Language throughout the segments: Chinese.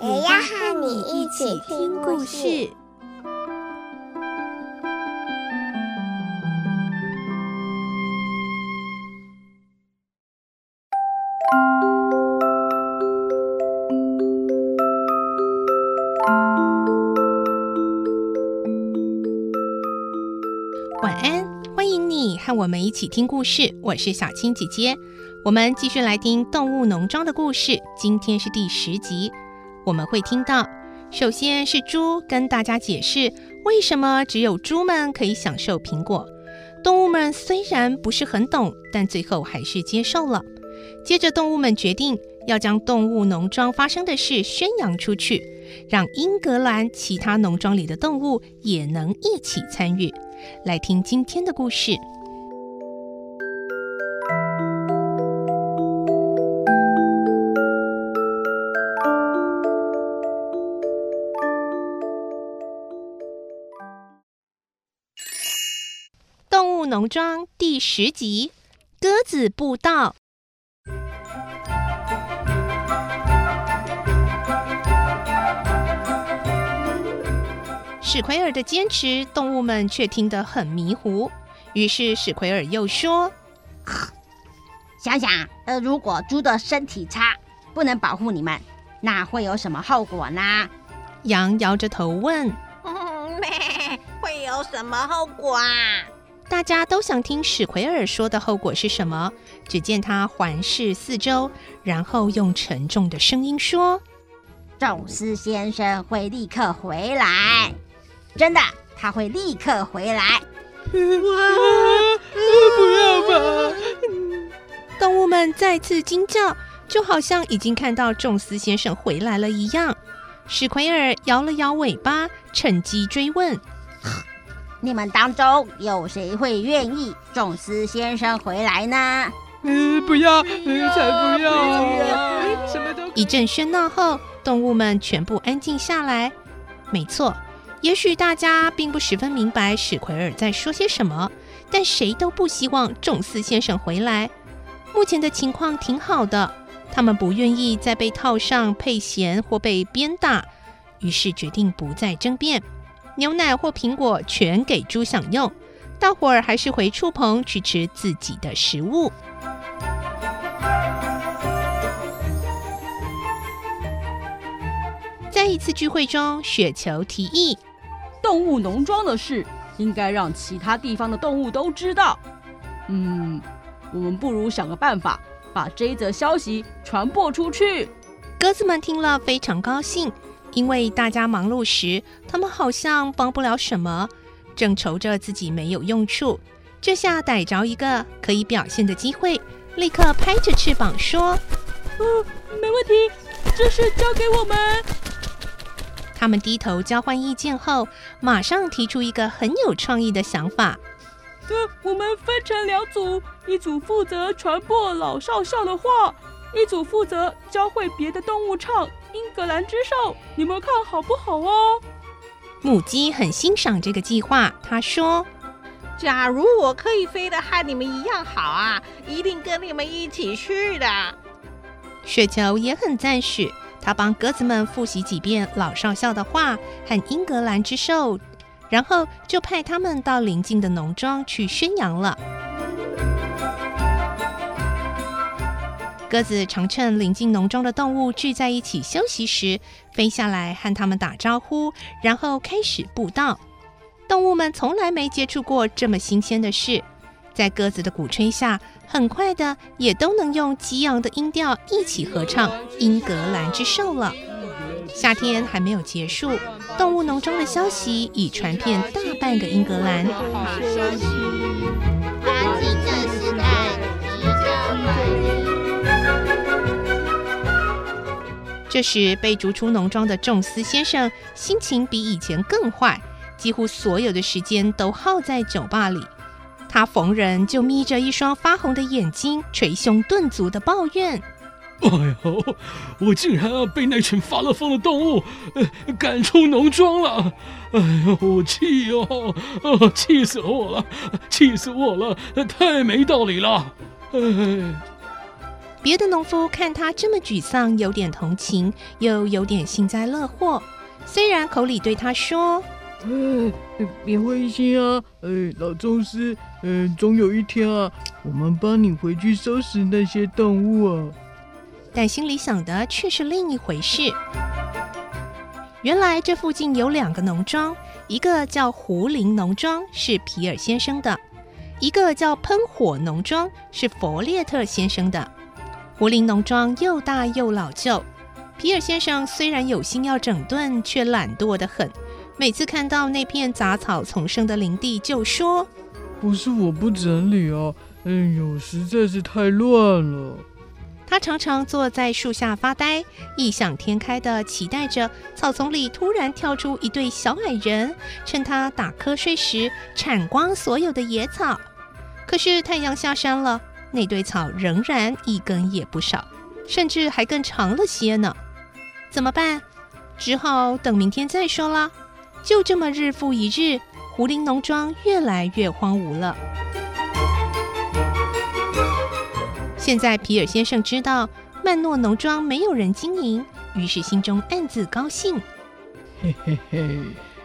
也要和你一起听故事。晚安，欢迎你和我们一起听故事。我是小青姐姐，我们继续来听《动物农庄》的故事。今天是第十集，我们会听到，首先是猪跟大家解释为什么只有猪们可以享受苹果。动物们虽然不是很懂，但最后还是接受了。接着，动物们决定要将动物农庄发生的事宣扬出去，让英格兰其他农庄里的动物也能一起参与。来听今天的故事，《农庄》第十集《鸽子步道》。史奎尔的坚持，动物们却听得很迷糊。于是史奎尔又说：“想想，呃，如果猪的身体差，不能保护你们，那会有什么后果呢？”羊摇着头问：“嗯，会有什么后果啊？”大家都想听史奎尔说的后果是什么。只见他环视四周，然后用沉重的声音说：“宙斯先生会立刻回来。”真的，他会立刻回来。哇，不要吧！动物们再次惊叫，就好像已经看到宙斯先生回来了一样。史奎尔摇了摇尾巴，趁机追问：“你们当中有谁会愿意宙斯先生回来呢？”嗯，不要，嗯，才不要啊！什么都……一阵喧闹后，动物们全部安静下来。没错。也许大家并不十分明白史奎尔在说些什么，但谁都不希望仲斯先生回来。目前的情况挺好的，他们不愿意再被套上配弦或被鞭打，于是决定不再争辩。牛奶或苹果全给猪享用，大伙儿还是回畜棚去吃自己的食物。在一次聚会中，雪球提议。动物农庄的事应该让其他地方的动物都知道。嗯，我们不如想个办法，把这则消息传播出去。鸽子们听了非常高兴，因为大家忙碌时，他们好像帮不了什么，正愁着自己没有用处。这下逮着一个可以表现的机会，立刻拍着翅膀说：“嗯，没问题，这事交给我们。”他们低头交换意见后，马上提出一个很有创意的想法。呃，我们分成两组，一组负责传播老少校的话，一组负责教会别的动物唱《英格兰之兽》。你们看好不好哦？母鸡很欣赏这个计划，他说：“假如我可以飞得和你们一样好啊，一定跟你们一起去的。”雪球也很赞许。他帮鸽子们复习几遍老少校的话和英格兰之兽，然后就派他们到邻近的农庄去宣扬了。鸽子常趁邻近农庄的动物聚在一起休息时，飞下来和他们打招呼，然后开始布道。动物们从来没接触过这么新鲜的事，在鸽子的鼓吹下。很快的，也都能用激昂的音调一起合唱《英格兰之兽》了。夏天还没有结束，动物农庄的消息已传遍大半个英格兰。这这时，被逐出农庄的仲斯先生心情比以前更坏，几乎所有的时间都耗在酒吧里。他逢人就眯着一双发红的眼睛，捶胸顿足地抱怨：“哎呦，我竟然啊被那群发了疯的动物赶出农庄了！哎呦，我气哦，哦，气死我了，气死我了，太没道理了！”哎。别的农夫看他这么沮丧，有点同情，又有点幸灾乐祸。虽然口里对他说：“哎，别灰心啊，呃，老宗师，嗯，总有一天啊，我们帮你回去收拾那些动物啊。”但心里想的却是另一回事。原来这附近有两个农庄，一个叫胡林农庄，是皮尔先生的；一个叫喷火农庄，是佛列特先生的。胡林农庄又大又老旧，皮尔先生虽然有心要整顿，却懒惰得很。每次看到那片杂草丛生的林地，就说：“不是我不整理啊，哎呦，实在是太乱了。”他常常坐在树下发呆，异想天开的期待着草丛里突然跳出一对小矮人，趁他打瞌睡时铲光所有的野草。可是太阳下山了。那堆草仍然一根也不少，甚至还更长了些呢。怎么办？只好等明天再说了。就这么日复一日，胡林农庄越来越荒芜了。现在皮尔先生知道曼诺农庄没有人经营，于是心中暗自高兴。嘿嘿嘿，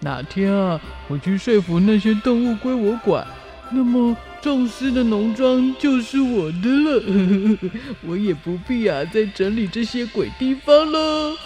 哪天啊，我去说服那些动物归我管，那么。宙斯的农庄就是我的了，我也不必啊再整理这些鬼地方了。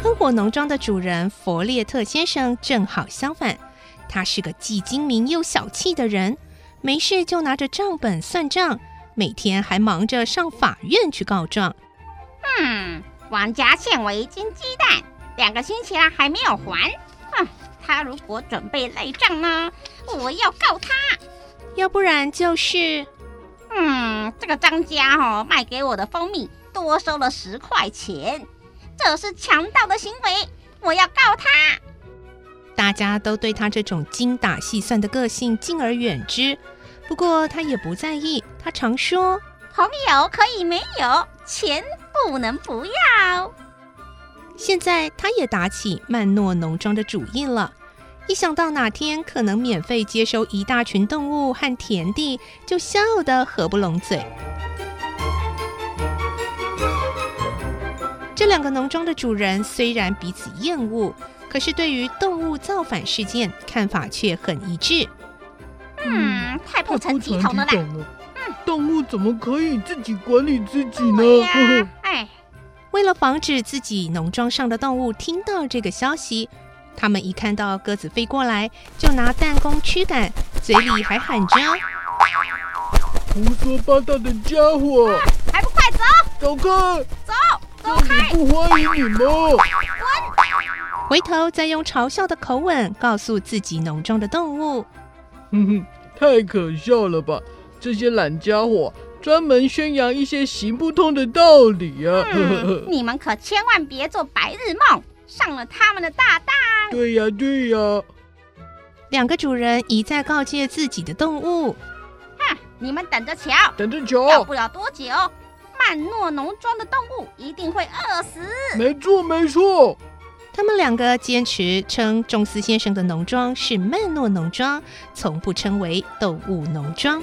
喷火农庄的主人弗列特先生正好相反，他是个既精明又小气的人，没事就拿着账本算账，每天还忙着上法院去告状。嗯，王家欠我一斤鸡蛋，两个星期了还没有还。哼，他如果准备赖账呢，我要告他。要不然就是，嗯，这个张家哦，卖给我的蜂蜜多收了十块钱，这是强盗的行为，我要告他。大家都对他这种精打细算的个性敬而远之，不过他也不在意。他常说：“朋友可以没有，钱不能不要。”现在他也打起曼诺农庄的主意了。一想到哪天可能免费接收一大群动物和田地，就笑得合不拢嘴。这两个农庄的主人虽然彼此厌恶，可是对于动物造反事件看法却很一致。嗯，太不成体统了啦！嗯，动物怎么可以自己管理自己呢？哎，为了防止自己农庄上的动物听到这个消息。他们一看到鸽子飞过来，就拿弹弓驱赶，嘴里还喊着：“胡说八道的家伙，啊，还不快走！走开！走，走开！不欢迎你们！滚！”回头再用嘲笑的口吻告诉自己农庄的动物：“哼哼，太可笑了吧！这些懒家伙专门宣扬一些行不通的道理啊！嗯，你们可千万别做白日梦。”上了他们的大当。对呀，对呀。两个主人一再告诫自己的动物：“哼，你们等着瞧，等着瞧，要不了多久，曼诺农庄的动物一定会饿死。”没错，没错。他们两个坚持称仲斯先生的农庄是曼诺农庄，从不称为动物农庄。